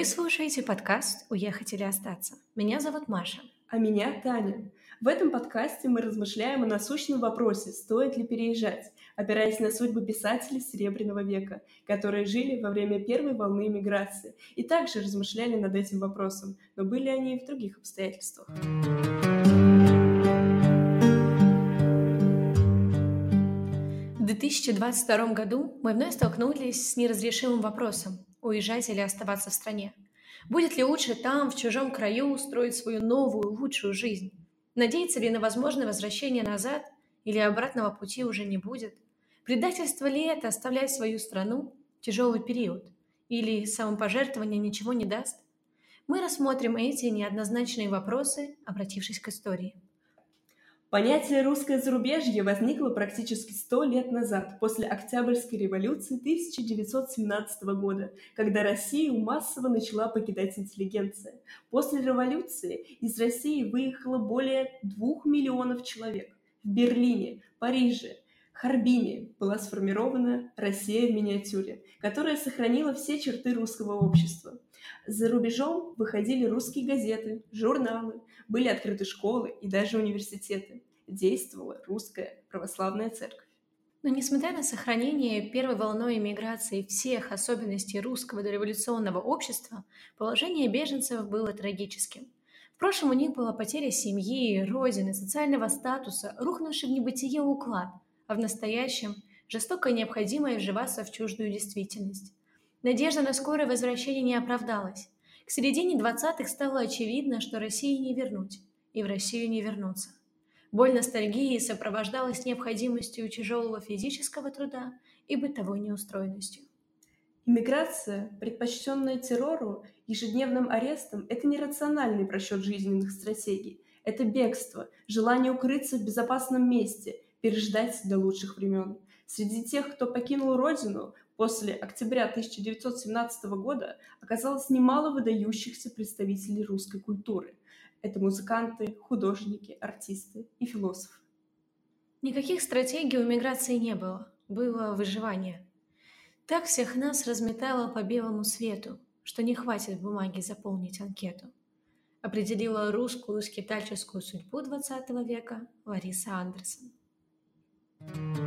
Вы слушаете подкаст «Уехать или остаться». Меня зовут Маша. А меня Таня. В этом подкасте мы размышляем о насущном вопросе, стоит ли переезжать, опираясь на судьбы писателей Серебряного века, которые жили во время первой волны иммиграции, и также размышляли над этим вопросом, но были они и в других обстоятельствах. В 2022 году мы вновь столкнулись с неразрешимым вопросом – уезжать или оставаться в стране. Будет ли лучше там, в чужом краю, устроить свою новую, лучшую жизнь? Надеяться ли на возможное возвращение назад или обратного пути уже не будет? Предательство ли это оставлять свою страну в тяжелый период? Или самопожертвование ничего не даст? Мы рассмотрим эти неоднозначные вопросы, обратившись к истории. Понятие «русское зарубежье» возникло практически сто лет назад, после Октябрьской революции 1917 года, когда Россию массово начала покидать интеллигенция. После революции из России выехало более двух миллионов человек. В Берлине, Париже, Харбине была сформирована Россия в миниатюре, которая сохранила все черты русского общества. За рубежом выходили русские газеты, журналы, были открыты школы и даже университеты. Действовала русская православная церковь. Но несмотря на сохранение первой волной эмиграции всех особенностей русского дореволюционного общества, положение беженцев было трагическим. В прошлом у них была потеря семьи, родины, социального статуса, рухнувший в небытие уклад, а в настоящем – жестокая необходимость вживаться в чуждую действительность. Надежда на скорое возвращение не оправдалась. К середине 20-х стало очевидно, что России не вернуть, и в Россию не вернуться. Боль ностальгии сопровождалась необходимостью тяжелого физического труда и бытовой неустроенностью. Иммиграция, предпочтенная террору, ежедневным арестом – это не рациональный просчет жизненных стратегий. Это бегство, желание укрыться в безопасном месте, переждать до лучших времен. Среди тех, кто покинул родину, после октября 1917 года оказалось немало выдающихся представителей русской культуры. Это музыканты, художники, артисты и философы. Никаких стратегий у миграции не было, было выживание. Так всех нас разметало по белому свету, что не хватит бумаги заполнить анкету. Определила русскую скитальческую судьбу XX века Лариса Андерсон. Thank you